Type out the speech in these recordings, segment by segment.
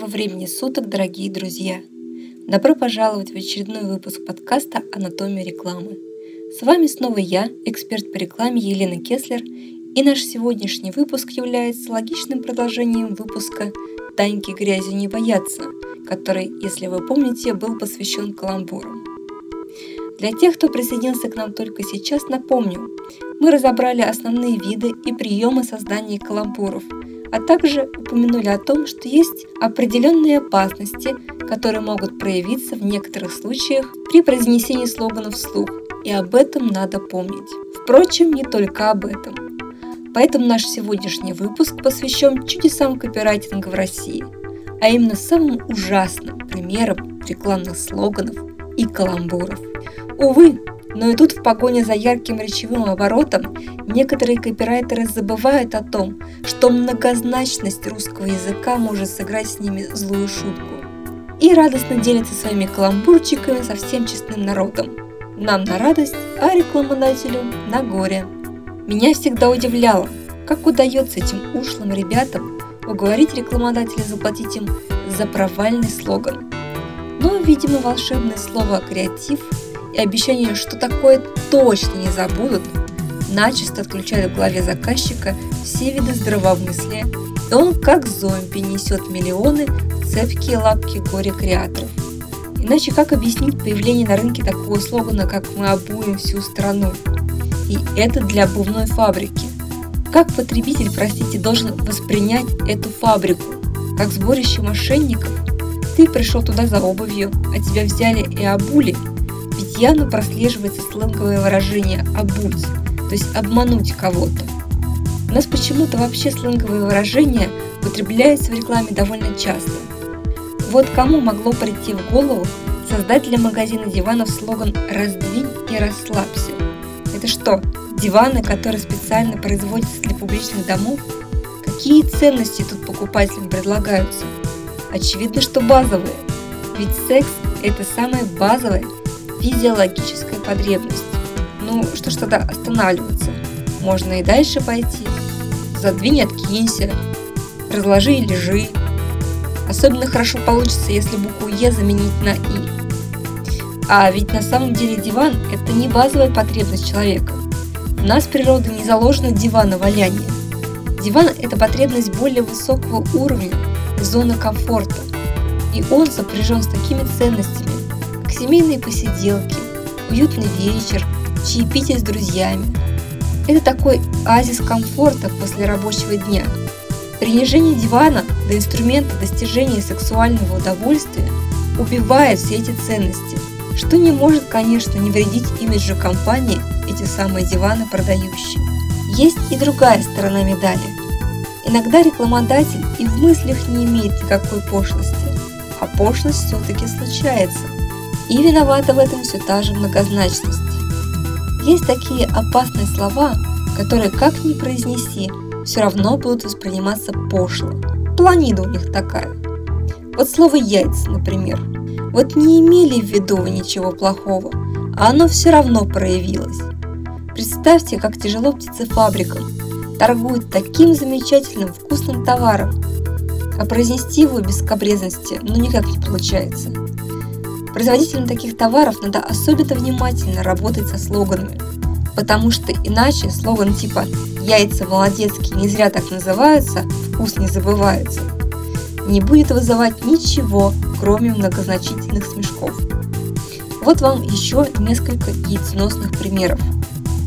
Доброго времени суток, дорогие друзья! Добро пожаловать в очередной выпуск подкаста «Анатомия рекламы». С вами снова я, эксперт по рекламе Елена Кеслер, и наш сегодняшний выпуск является логичным продолжением выпуска «Таньки грязью не боятся», который, если вы помните, был посвящен каламбурам. Для тех, кто присоединился к нам только сейчас, напомню, мы разобрали основные виды и приемы создания каламбуров, а также упомянули о том, что есть определенные опасности, которые могут проявиться в некоторых случаях при произнесении слоганов вслух, и об этом надо помнить. Впрочем, не только об этом. Поэтому наш сегодняшний выпуск посвящен чудесам копирайтинга в России, а именно самым ужасным примерам рекламных слоганов и каламбуров. Увы, но и тут в погоне за ярким речевым оборотом некоторые копирайтеры забывают о том, что многозначность русского языка может сыграть с ними злую шутку. И радостно делятся своими каламбурчиками со всем честным народом. Нам на радость, а рекламодателю на горе. Меня всегда удивляло, как удается этим ушлым ребятам уговорить рекламодателя заплатить им за провальный слоган. Но, видимо, волшебное слово «креатив» и обещание, что такое точно не забудут, начисто отключают в голове заказчика все виды здравомыслия, и он как зомби несет миллионы цепкие лапки горе-креаторов. Иначе как объяснить появление на рынке такого слогана, как «Мы обуем всю страну»? И это для обувной фабрики. Как потребитель, простите, должен воспринять эту фабрику? Как сборище мошенников? Ты пришел туда за обувью, а тебя взяли и обули – явно прослеживается сленговое выражение «обуть», то есть обмануть кого-то. У нас почему-то вообще сленговые выражения употребляются в рекламе довольно часто. Вот кому могло прийти в голову создать для магазина диванов слоган «Раздвинь и расслабься». Это что, диваны, которые специально производятся для публичных домов? Какие ценности тут покупателям предлагаются? Очевидно, что базовые. Ведь секс – это самое базовое – физиологическая потребность. Ну, что ж тогда останавливаться? Можно и дальше пойти. Задвинь, откинься, разложи и лежи. Особенно хорошо получится, если букву Е заменить на И. А ведь на самом деле диван – это не базовая потребность человека. У нас природа не заложена дивана валяния. Диван – это потребность более высокого уровня, зона комфорта. И он сопряжен с такими ценностями, семейные посиделки, уютный вечер, чаепитие с друзьями. Это такой азис комфорта после рабочего дня. Принижение дивана до инструмента достижения сексуального удовольствия убивает все эти ценности, что не может, конечно, не вредить имиджу компании эти самые диваны продающие. Есть и другая сторона медали. Иногда рекламодатель и в мыслях не имеет никакой пошлости, а пошлость все-таки случается – и виновата в этом все та же многозначность. Есть такие опасные слова, которые как ни произнеси, все равно будут восприниматься пошло. Планида у них такая. Вот слово «яйца», например. Вот не имели в виду вы ничего плохого, а оно все равно проявилось. Представьте, как тяжело птицефабрикам. Торгуют таким замечательным вкусным товаром, а произнести его без капрезности ну никак не получается. Производителям таких товаров надо особенно внимательно работать со слоганами, потому что иначе слоган типа «яйца молодецкие не зря так называются, вкус не забывается» не будет вызывать ничего, кроме многозначительных смешков. Вот вам еще несколько яйценосных примеров.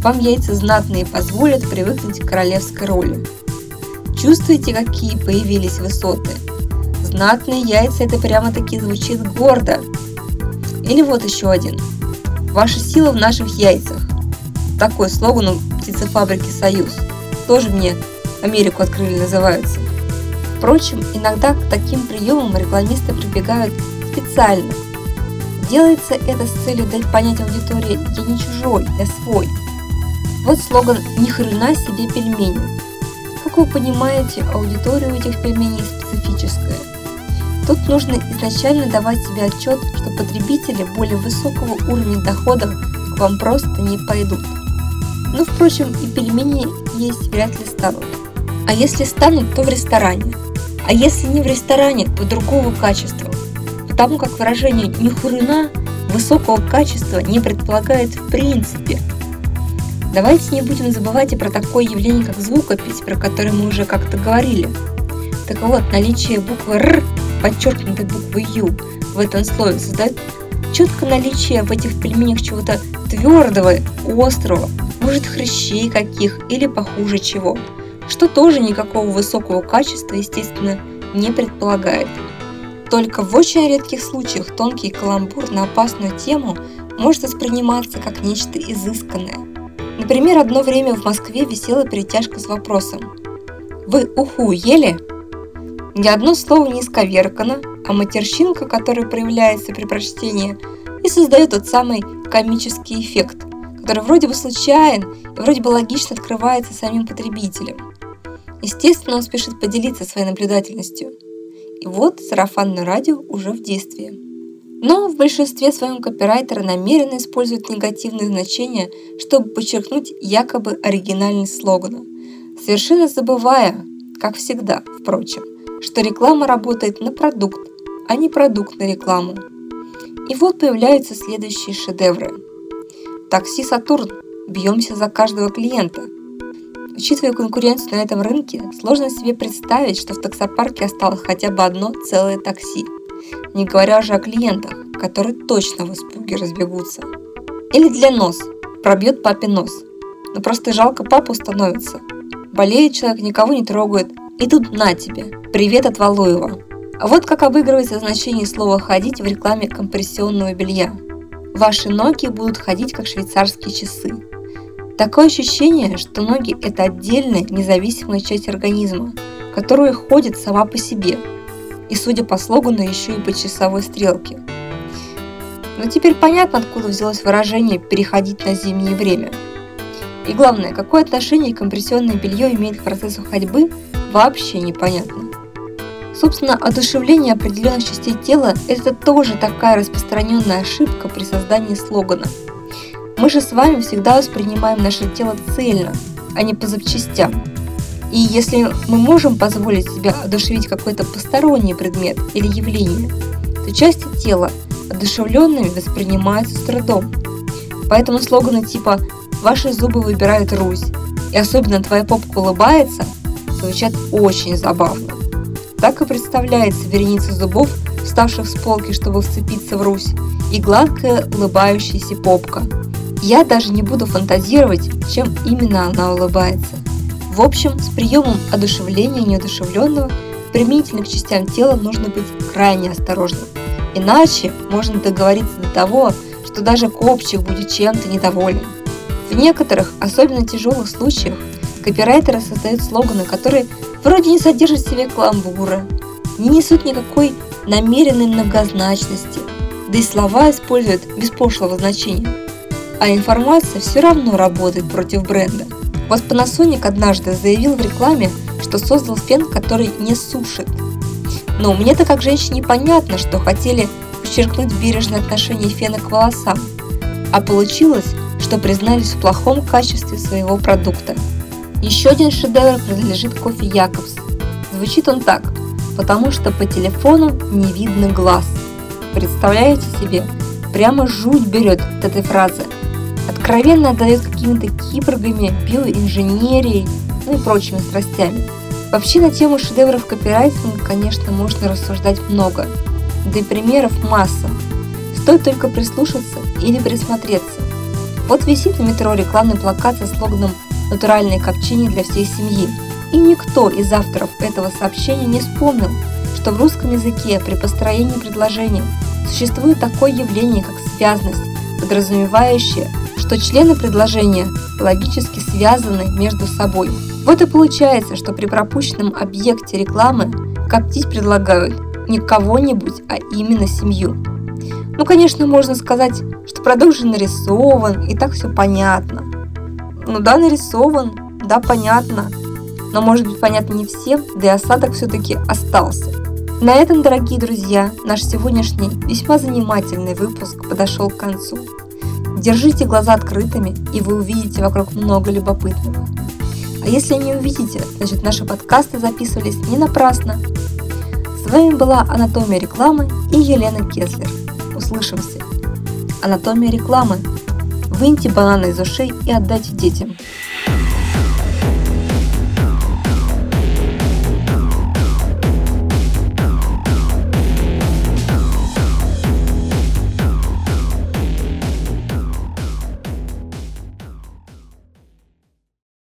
Вам яйца знатные позволят привыкнуть к королевской роли. Чувствуете, какие появились высоты? Знатные яйца – это прямо-таки звучит гордо, или вот еще один. Ваша сила в наших яйцах. Такой слоган у птицефабрики «Союз». Тоже мне Америку открыли называется. Впрочем, иногда к таким приемам рекламисты прибегают специально. Делается это с целью дать понять аудитории «я не чужой, я свой». Вот слоган «Ни хрена себе пельмени». Как вы понимаете, аудитория у этих пельменей специфическая – Тут нужно изначально давать себе отчет, что потребители более высокого уровня доходов к вам просто не пойдут. Но, впрочем, и пельмени есть вряд ли станут. А если станут, то в ресторане. А если не в ресторане, то другого качества. Потому как выражение «ни хурена» высокого качества не предполагает в принципе. Давайте не будем забывать и про такое явление, как звукопись, про которое мы уже как-то говорили. Так вот, наличие буквы «р», подчеркнутой буквы «ю» в этом слове создает четкое наличие в этих пельменях чего-то твердого, острого, может хрящей каких или похуже чего, что тоже никакого высокого качества, естественно, не предполагает. Только в очень редких случаях тонкий каламбур на опасную тему может восприниматься как нечто изысканное. Например, одно время в Москве висела перетяжка с вопросом «Вы уху ели?» Ни одно слово не исковеркано, а матерщинка, которая проявляется при прочтении, и создает тот самый комический эффект, который вроде бы случайен и вроде бы логично открывается самим потребителем. Естественно, он спешит поделиться своей наблюдательностью. И вот сарафанное радио уже в действии. Но в большинстве своем копирайтеры намеренно используют негативные значения, чтобы подчеркнуть якобы оригинальность слогана, совершенно забывая, как всегда, впрочем, что реклама работает на продукт, а не продукт на рекламу. И вот появляются следующие шедевры. Такси «Сатурн». Бьемся за каждого клиента. Учитывая конкуренцию на этом рынке, сложно себе представить, что в таксопарке осталось хотя бы одно целое такси. Не говоря уже о клиентах, которые точно в испуге разбегутся. Или для нос. Пробьет папе нос. Но просто жалко папу становится. Болеет человек, никого не трогает. И тут на тебе. Привет от Валуева. Вот как обыгрывается значение слова «ходить» в рекламе компрессионного белья. Ваши ноги будут ходить как швейцарские часы. Такое ощущение, что ноги – это отдельная, независимая часть организма, которая ходит сама по себе. И, судя по слогану, еще и по часовой стрелке. Но теперь понятно, откуда взялось выражение «переходить на зимнее время». И главное, какое отношение компрессионное белье имеет к процессу ходьбы, вообще непонятно. Собственно, одушевление определенных частей тела – это тоже такая распространенная ошибка при создании слогана – мы же с вами всегда воспринимаем наше тело цельно, а не по запчастям. И если мы можем позволить себе одушевить какой-то посторонний предмет или явление, то части тела одушевленными воспринимаются с трудом. Поэтому слоганы типа «Ваши зубы выбирают Русь» и особенно «Твоя попка улыбается» звучат очень забавно. Так и представляется вереница зубов, вставших с полки, чтобы вцепиться в Русь, и гладкая улыбающаяся попка – я даже не буду фантазировать, чем именно она улыбается. В общем, с приемом одушевления неодушевленного применительно к частям тела нужно быть крайне осторожным. Иначе можно договориться до того, что даже копчик будет чем-то недоволен. В некоторых, особенно тяжелых случаях, копирайтеры создают слоганы, которые вроде не содержат в себе каламбура, не несут никакой намеренной многозначности, да и слова используют без пошлого значения – а информация все равно работает против бренда. Вот Panasonic однажды заявил в рекламе, что создал фен, который не сушит. Но мне-то как женщине понятно, что хотели подчеркнуть бережное отношение фена к волосам, а получилось, что признались в плохом качестве своего продукта. Еще один шедевр принадлежит кофе Якобс. Звучит он так, потому что по телефону не видно глаз. Представляете себе, прямо жуть берет от этой фразы – откровенно отдает какими-то киборгами, биоинженерией, ну и прочими страстями. Вообще на тему шедевров копирайтинга, конечно, можно рассуждать много, да и примеров масса. Стоит только прислушаться или присмотреться. Вот висит на метро рекламный плакат со слоганом «Натуральное копчение для всей семьи». И никто из авторов этого сообщения не вспомнил, что в русском языке при построении предложения существует такое явление, как связность, подразумевающее что члены предложения логически связаны между собой. Вот и получается, что при пропущенном объекте рекламы коптить предлагают не кого-нибудь, а именно семью. Ну, конечно, можно сказать, что продукт же нарисован, и так все понятно. Ну да, нарисован, да, понятно. Но может быть понятно не всем, да и осадок все-таки остался. На этом, дорогие друзья, наш сегодняшний весьма занимательный выпуск подошел к концу. Держите глаза открытыми, и вы увидите вокруг много любопытного. А если не увидите, значит наши подкасты записывались не напрасно. С вами была Анатомия рекламы и Елена Кеслер. Услышимся! Анатомия рекламы. Выньте бананы из ушей и отдайте детям.